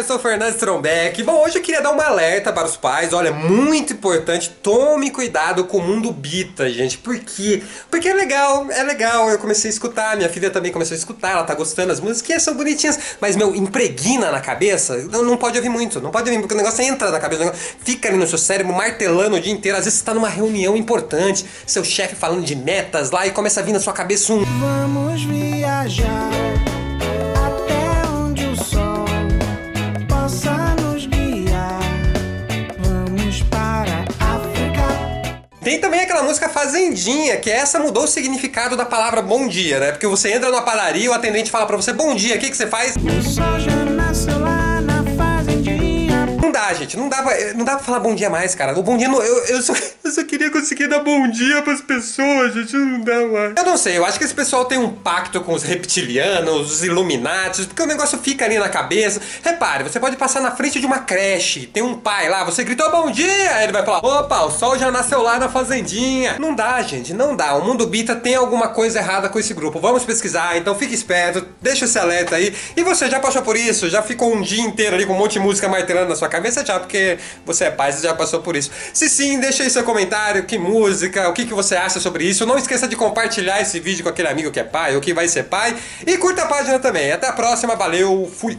eu sou o Fernando Strombeck. Bom, hoje eu queria dar um alerta para os pais. Olha, muito importante, tome cuidado com o mundo bita, gente. Por quê? Porque é legal, é legal. Eu comecei a escutar, minha filha também começou a escutar, ela tá gostando, as músicas são bonitinhas. Mas, meu, impregna na cabeça, não, não pode ouvir muito, não pode ouvir, porque o negócio entra na cabeça, fica ali no seu cérebro, martelando o dia inteiro. Às vezes você tá numa reunião importante, seu chefe falando de metas lá e começa a vir na sua cabeça um. Vamos viajar Tem também aquela música Fazendinha, que essa mudou o significado da palavra bom dia, né? Porque você entra numa padaria e o atendente fala pra você bom dia, o que, que você faz? Já nasceu dá, gente, não dá, pra, não dá pra falar bom dia mais, cara. O bom dia, não, eu, eu, só, eu só queria conseguir dar bom dia pras pessoas, gente, não dá mais. Eu não sei, eu acho que esse pessoal tem um pacto com os reptilianos, os Illuminatis, porque o negócio fica ali na cabeça. Repare, você pode passar na frente de uma creche, tem um pai lá, você gritou bom dia, aí ele vai falar, opa, o sol já nasceu lá na fazendinha. Não dá, gente, não dá. O mundo bita tem alguma coisa errada com esse grupo. Vamos pesquisar, então fique esperto, deixa esse alerta aí. E você já passou por isso? Já ficou um dia inteiro ali com um monte de música martelando na sua cabeça? Já, porque você é pai, você já passou por isso. Se sim, deixa aí seu comentário, que música, o que, que você acha sobre isso. Não esqueça de compartilhar esse vídeo com aquele amigo que é pai ou que vai ser pai. E curta a página também. Até a próxima, valeu, fui!